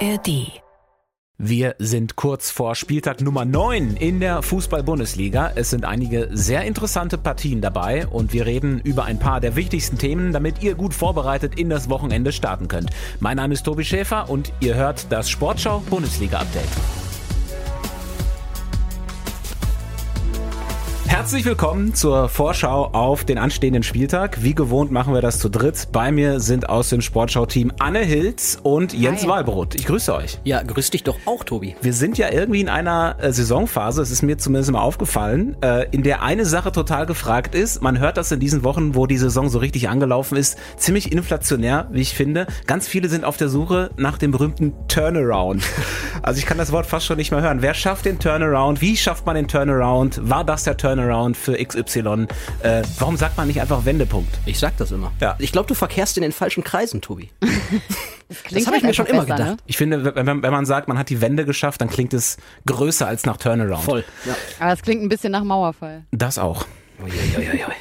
ARD. Wir sind kurz vor Spieltag Nummer 9 in der Fußball-Bundesliga. Es sind einige sehr interessante Partien dabei und wir reden über ein paar der wichtigsten Themen, damit ihr gut vorbereitet in das Wochenende starten könnt. Mein Name ist Tobi Schäfer und ihr hört das Sportschau Bundesliga Update. Herzlich willkommen zur Vorschau auf den anstehenden Spieltag. Wie gewohnt machen wir das zu dritt. Bei mir sind aus dem Sportschau-Team Anne Hilz und Jens Hi. Walbrot. Ich grüße euch. Ja, grüß dich doch auch, Tobi. Wir sind ja irgendwie in einer äh, Saisonphase, es ist mir zumindest mal aufgefallen, äh, in der eine Sache total gefragt ist. Man hört das in diesen Wochen, wo die Saison so richtig angelaufen ist, ziemlich inflationär, wie ich finde. Ganz viele sind auf der Suche nach dem berühmten Turnaround. Also ich kann das Wort fast schon nicht mehr hören. Wer schafft den Turnaround? Wie schafft man den Turnaround? War das der Turnaround? Turnaround für XY. Äh, warum sagt man nicht einfach Wendepunkt? Ich sag das immer. Ja. Ich glaube, du verkehrst in den falschen Kreisen, Tobi. Das, das habe ich mir schon immer besser, gedacht. Ne? Ich finde, wenn, wenn, man sagt, man hat die Wende geschafft, dann klingt es größer als nach Turnaround. Voll. Ja. Aber es klingt ein bisschen nach Mauerfall. Das auch. Uiuiuiui.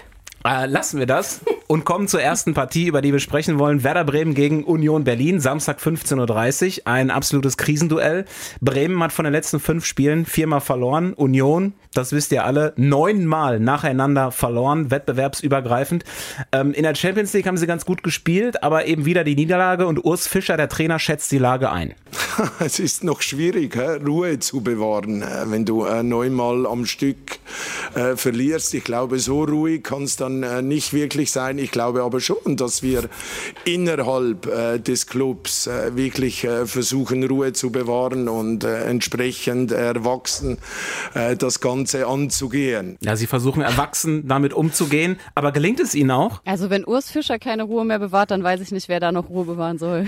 Äh, lassen wir das und kommen zur ersten Partie, über die wir sprechen wollen. Werder Bremen gegen Union Berlin, Samstag 15.30 Uhr. Ein absolutes Krisenduell. Bremen hat von den letzten fünf Spielen viermal verloren. Union, das wisst ihr alle, neunmal nacheinander verloren, wettbewerbsübergreifend. Ähm, in der Champions League haben sie ganz gut gespielt, aber eben wieder die Niederlage und Urs Fischer, der Trainer, schätzt die Lage ein. Es ist noch schwierig, Ruhe zu bewahren, äh, wenn du äh, neunmal am Stück äh, verlierst. Ich glaube, so ruhig kann es dann nicht wirklich sein. Ich glaube aber schon, dass wir innerhalb des Clubs wirklich versuchen, Ruhe zu bewahren und entsprechend erwachsen das Ganze anzugehen. Ja, Sie versuchen erwachsen damit umzugehen, aber gelingt es Ihnen auch? Also wenn Urs Fischer keine Ruhe mehr bewahrt, dann weiß ich nicht, wer da noch Ruhe bewahren soll.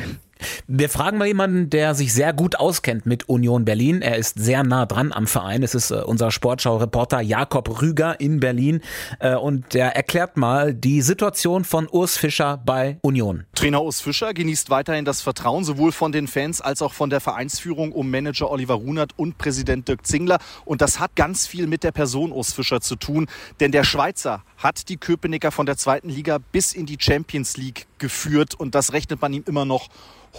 Wir fragen mal jemanden, der sich sehr gut auskennt mit Union Berlin. Er ist sehr nah dran am Verein. Es ist äh, unser Sportschau-Reporter Jakob Rüger in Berlin. Äh, und der erklärt mal die Situation von Urs Fischer bei Union. Trainer Urs Fischer genießt weiterhin das Vertrauen sowohl von den Fans als auch von der Vereinsführung um Manager Oliver Runert und Präsident Dirk Zingler. Und das hat ganz viel mit der Person Urs Fischer zu tun. Denn der Schweizer hat die Köpenicker von der zweiten Liga bis in die Champions League geführt. Und das rechnet man ihm immer noch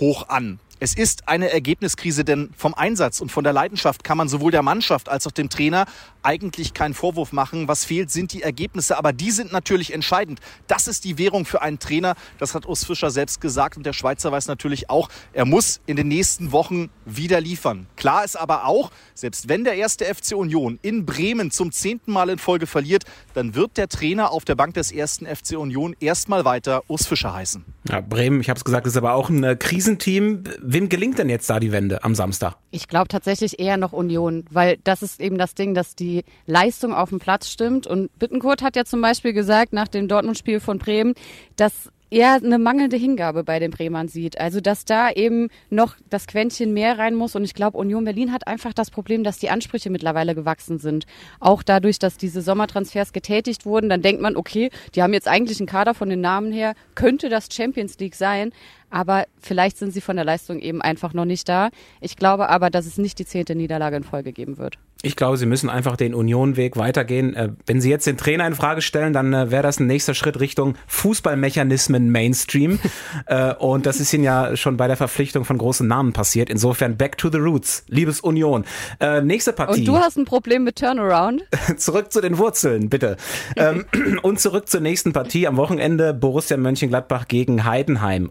hoch an. Es ist eine Ergebniskrise, denn vom Einsatz und von der Leidenschaft kann man sowohl der Mannschaft als auch dem Trainer eigentlich keinen Vorwurf machen. Was fehlt, sind die Ergebnisse, aber die sind natürlich entscheidend. Das ist die Währung für einen Trainer. Das hat Urs Fischer selbst gesagt und der Schweizer weiß natürlich auch, er muss in den nächsten Wochen wieder liefern. Klar ist aber auch, selbst wenn der erste FC Union in Bremen zum zehnten Mal in Folge verliert, dann wird der Trainer auf der Bank des ersten FC Union erstmal weiter Urs Fischer heißen. Ja, Bremen, ich habe es gesagt, ist aber auch ein äh, Krisenteam. Wem gelingt denn jetzt da die Wende am Samstag? Ich glaube tatsächlich eher noch Union, weil das ist eben das Ding, dass die Leistung auf dem Platz stimmt. Und Bittenkurt hat ja zum Beispiel gesagt nach dem Dortmund-Spiel von Bremen, dass er eine mangelnde Hingabe bei den Bremern sieht. Also dass da eben noch das Quäntchen mehr rein muss. Und ich glaube, Union Berlin hat einfach das Problem, dass die Ansprüche mittlerweile gewachsen sind. Auch dadurch, dass diese Sommertransfers getätigt wurden, dann denkt man, okay, die haben jetzt eigentlich einen Kader von den Namen her, könnte das Champions League sein. Aber vielleicht sind sie von der Leistung eben einfach noch nicht da. Ich glaube aber, dass es nicht die zehnte Niederlage in Folge geben wird. Ich glaube, sie müssen einfach den Union-Weg weitergehen. Äh, wenn sie jetzt den Trainer in Frage stellen, dann äh, wäre das ein nächster Schritt Richtung Fußballmechanismen Mainstream. Äh, und das ist ihnen ja schon bei der Verpflichtung von großen Namen passiert. Insofern back to the roots, liebes Union. Nächste Partie. Und du hast ein Problem mit Turnaround? zurück zu den Wurzeln, bitte. Ähm, und zurück zur nächsten Partie am Wochenende Borussia Mönchengladbach gegen Heidenheim.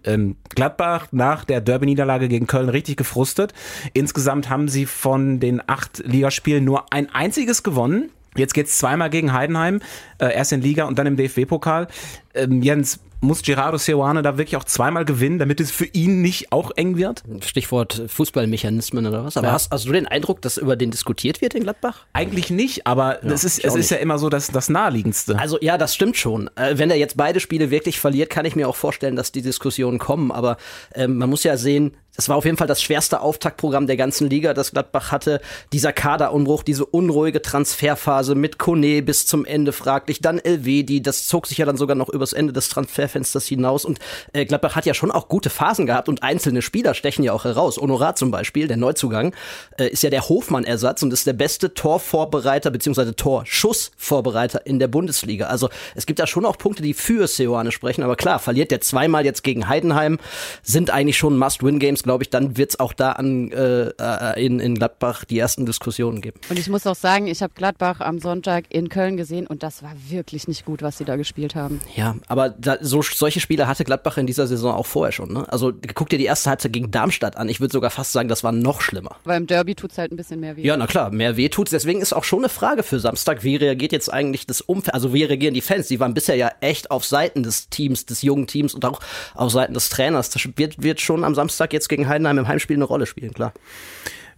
Gladbach nach der Derby-Niederlage gegen Köln richtig gefrustet. Insgesamt haben sie von den acht Ligaspielen Spielen nur ein einziges gewonnen. Jetzt geht es zweimal gegen Heidenheim, äh, erst in Liga und dann im DFB-Pokal. Ähm, Jens, muss Gerardo Seoane da wirklich auch zweimal gewinnen, damit es für ihn nicht auch eng wird? Stichwort Fußballmechanismen oder was? Aber ja. hast, hast, du den Eindruck, dass über den diskutiert wird in Gladbach? Eigentlich nicht, aber ja, es ist, es ist ja immer so das, das Naheliegendste. Also ja, das stimmt schon. Äh, wenn er jetzt beide Spiele wirklich verliert, kann ich mir auch vorstellen, dass die Diskussionen kommen. Aber ähm, man muss ja sehen, das war auf jeden Fall das schwerste Auftaktprogramm der ganzen Liga, das Gladbach hatte. Dieser Kaderumbruch, diese unruhige Transferphase mit Kone bis zum Ende fraglich, dann Elvedi, das zog sich ja dann sogar noch übers Ende des Transferfensters hinaus. Und äh, Gladbach hat ja schon auch gute Phasen gehabt und einzelne Spieler stechen ja auch heraus. Honorat zum Beispiel, der Neuzugang, äh, ist ja der Hofmann-Ersatz und ist der beste Torvorbereiter bzw. Torschussvorbereiter in der Bundesliga. Also es gibt da schon auch Punkte, die für Seoane sprechen. Aber klar, verliert der zweimal jetzt gegen Heidenheim, sind eigentlich schon Must-Win-Games glaube ich, dann wird es auch da an äh, äh, in, in Gladbach die ersten Diskussionen geben. Und ich muss auch sagen, ich habe Gladbach am Sonntag in Köln gesehen und das war wirklich nicht gut, was sie da gespielt haben. Ja, aber da, so, solche Spiele hatte Gladbach in dieser Saison auch vorher schon. Ne? Also guck dir die erste Halbzeit gegen Darmstadt an. Ich würde sogar fast sagen, das war noch schlimmer. Weil im Derby tut's halt ein bisschen mehr weh. Ja, na klar, mehr weh tut's. Deswegen ist auch schon eine Frage für Samstag, wie reagiert jetzt eigentlich das Umfeld, also wie reagieren die Fans? Die waren bisher ja echt auf Seiten des Teams, des jungen Teams und auch auf Seiten des Trainers. Das wird, wird schon am Samstag jetzt gegen Heidenheim im Heimspiel eine Rolle spielen, klar.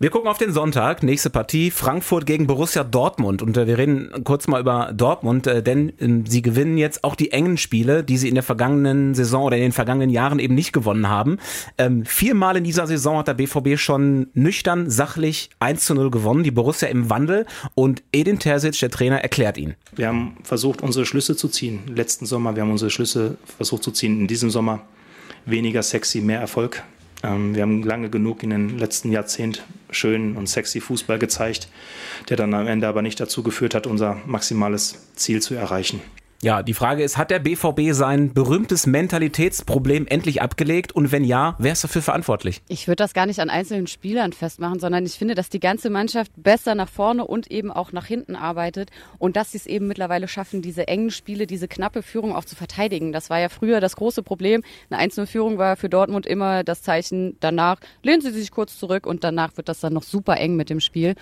Wir gucken auf den Sonntag, nächste Partie, Frankfurt gegen Borussia Dortmund. Und äh, wir reden kurz mal über Dortmund, äh, denn äh, sie gewinnen jetzt auch die engen Spiele, die sie in der vergangenen Saison oder in den vergangenen Jahren eben nicht gewonnen haben. Ähm, viermal in dieser Saison hat der BVB schon nüchtern, sachlich 1 zu 0 gewonnen, die Borussia im Wandel. Und Edin Terzic, der Trainer, erklärt ihn. Wir haben versucht, unsere Schlüsse zu ziehen. Letzten Sommer, wir haben unsere Schlüsse versucht zu ziehen. In diesem Sommer weniger sexy, mehr Erfolg. Ähm, wir haben lange genug in den letzten Jahrzehnten schönen und sexy Fußball gezeigt, der dann am Ende aber nicht dazu geführt hat, unser maximales Ziel zu erreichen. Ja, die Frage ist, hat der BVB sein berühmtes Mentalitätsproblem endlich abgelegt? Und wenn ja, wer ist dafür verantwortlich? Ich würde das gar nicht an einzelnen Spielern festmachen, sondern ich finde, dass die ganze Mannschaft besser nach vorne und eben auch nach hinten arbeitet und dass sie es eben mittlerweile schaffen, diese engen Spiele, diese knappe Führung auch zu verteidigen. Das war ja früher das große Problem. Eine einzelne Führung war für Dortmund immer das Zeichen, danach lehnen sie sich kurz zurück und danach wird das dann noch super eng mit dem Spiel.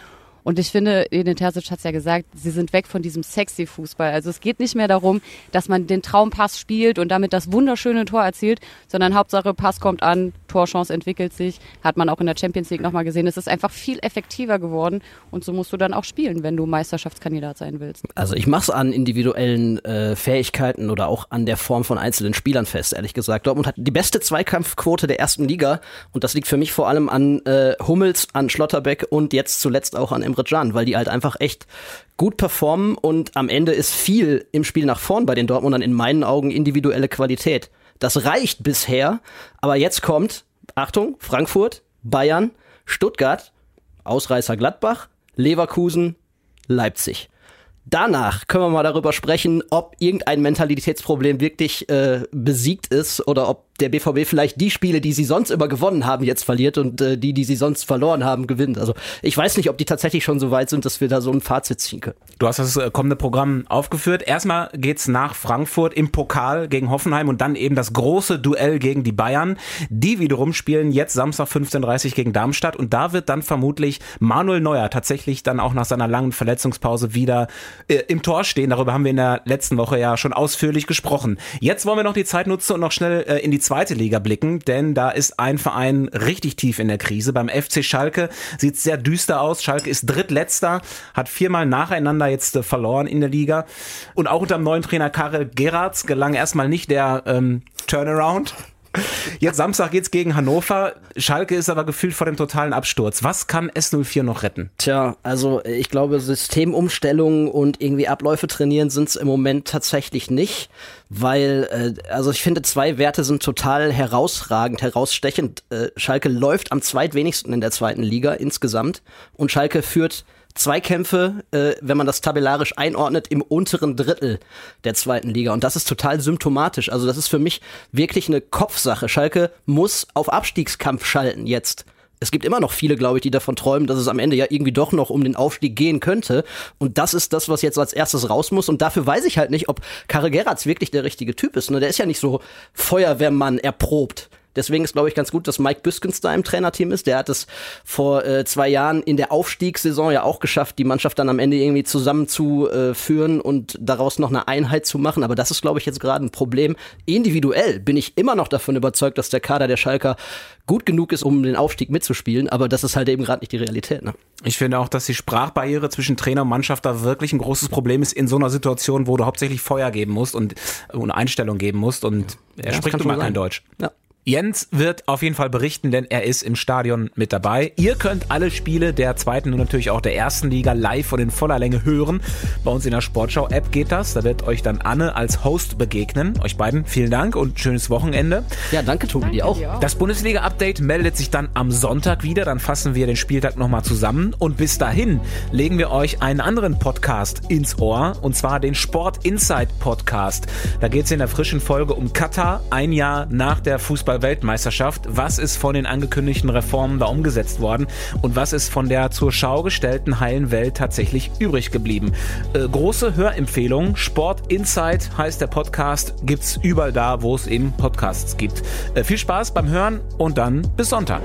Und ich finde, Edin Terzic hat es ja gesagt, sie sind weg von diesem sexy Fußball. Also es geht nicht mehr darum, dass man den Traumpass spielt und damit das wunderschöne Tor erzielt, sondern Hauptsache Pass kommt an, Torchance entwickelt sich, hat man auch in der Champions League nochmal gesehen. Es ist einfach viel effektiver geworden und so musst du dann auch spielen, wenn du Meisterschaftskandidat sein willst. Also ich mache es an individuellen äh, Fähigkeiten oder auch an der Form von einzelnen Spielern fest, ehrlich gesagt. Dortmund hat die beste Zweikampfquote der ersten Liga und das liegt für mich vor allem an äh, Hummels, an Schlotterbeck und jetzt zuletzt auch an Emre Can, weil die halt einfach echt gut performen und am Ende ist viel im Spiel nach vorn bei den Dortmundern in meinen Augen individuelle Qualität. Das reicht bisher, aber jetzt kommt, Achtung, Frankfurt, Bayern, Stuttgart, Ausreißer Gladbach, Leverkusen, Leipzig. Danach können wir mal darüber sprechen, ob irgendein Mentalitätsproblem wirklich äh, besiegt ist oder ob der BVB vielleicht die Spiele, die sie sonst immer gewonnen haben, jetzt verliert und äh, die, die sie sonst verloren haben, gewinnt. Also ich weiß nicht, ob die tatsächlich schon so weit sind, dass wir da so ein Fazit ziehen können. Du hast das äh, kommende Programm aufgeführt. Erstmal geht's nach Frankfurt im Pokal gegen Hoffenheim und dann eben das große Duell gegen die Bayern. Die wiederum spielen jetzt Samstag 15.30 gegen Darmstadt und da wird dann vermutlich Manuel Neuer tatsächlich dann auch nach seiner langen Verletzungspause wieder äh, im Tor stehen. Darüber haben wir in der letzten Woche ja schon ausführlich gesprochen. Jetzt wollen wir noch die Zeit nutzen und noch schnell äh, in die zweite Liga blicken, denn da ist ein Verein richtig tief in der Krise. Beim FC Schalke sieht sehr düster aus. Schalke ist drittletzter, hat viermal nacheinander jetzt äh, verloren in der Liga. Und auch unter dem neuen Trainer Karel Geratz gelang erstmal nicht der ähm, Turnaround. Jetzt Samstag geht's gegen Hannover. Schalke ist aber gefühlt vor dem totalen Absturz. Was kann S04 noch retten? Tja, also ich glaube, Systemumstellungen und irgendwie Abläufe trainieren sind's im Moment tatsächlich nicht, weil, äh, also ich finde, zwei Werte sind total herausragend, herausstechend. Äh, Schalke läuft am zweitwenigsten in der zweiten Liga insgesamt und Schalke führt Zweikämpfe, äh, wenn man das tabellarisch einordnet, im unteren Drittel der zweiten Liga. Und das ist total symptomatisch. Also das ist für mich wirklich eine Kopfsache. Schalke muss auf Abstiegskampf schalten jetzt. Es gibt immer noch viele, glaube ich, die davon träumen, dass es am Ende ja irgendwie doch noch um den Aufstieg gehen könnte. Und das ist das, was jetzt als erstes raus muss. Und dafür weiß ich halt nicht, ob Karre Geratz wirklich der richtige Typ ist. Ne? Der ist ja nicht so Feuerwehrmann erprobt. Deswegen ist, glaube ich, ganz gut, dass Mike Büskens da im Trainerteam ist. Der hat es vor äh, zwei Jahren in der Aufstiegssaison ja auch geschafft, die Mannschaft dann am Ende irgendwie zusammenzuführen und daraus noch eine Einheit zu machen. Aber das ist, glaube ich, jetzt gerade ein Problem. Individuell bin ich immer noch davon überzeugt, dass der Kader der Schalker gut genug ist, um den Aufstieg mitzuspielen. Aber das ist halt eben gerade nicht die Realität. Ne? Ich finde auch, dass die Sprachbarriere zwischen Trainer und Mannschaft da wirklich ein großes Problem ist in so einer Situation, wo du hauptsächlich Feuer geben musst und, und Einstellung geben musst. Und er Ja, spricht nun mal schon kein. Deutsch. Ja. Jens wird auf jeden Fall berichten, denn er ist im Stadion mit dabei. Ihr könnt alle Spiele der zweiten und natürlich auch der ersten Liga live und in voller Länge hören. Bei uns in der Sportschau-App geht das. Da wird euch dann Anne als Host begegnen. Euch beiden vielen Dank und schönes Wochenende. Ja, danke, Tobi, dir auch. Das Bundesliga-Update meldet sich dann am Sonntag wieder. Dann fassen wir den Spieltag nochmal zusammen. Und bis dahin legen wir euch einen anderen Podcast ins Ohr. Und zwar den Sport Insight Podcast. Da geht es in der frischen Folge um Katar, ein Jahr nach der Fußball Fußball-Weltmeisterschaft. Was ist von den angekündigten Reformen da umgesetzt worden und was ist von der zur Schau gestellten heilen Welt tatsächlich übrig geblieben? Äh, große Hörempfehlung. Sport Insight heißt der Podcast. Gibt's überall da, wo es eben Podcasts gibt. Äh, viel Spaß beim Hören und dann bis Sonntag.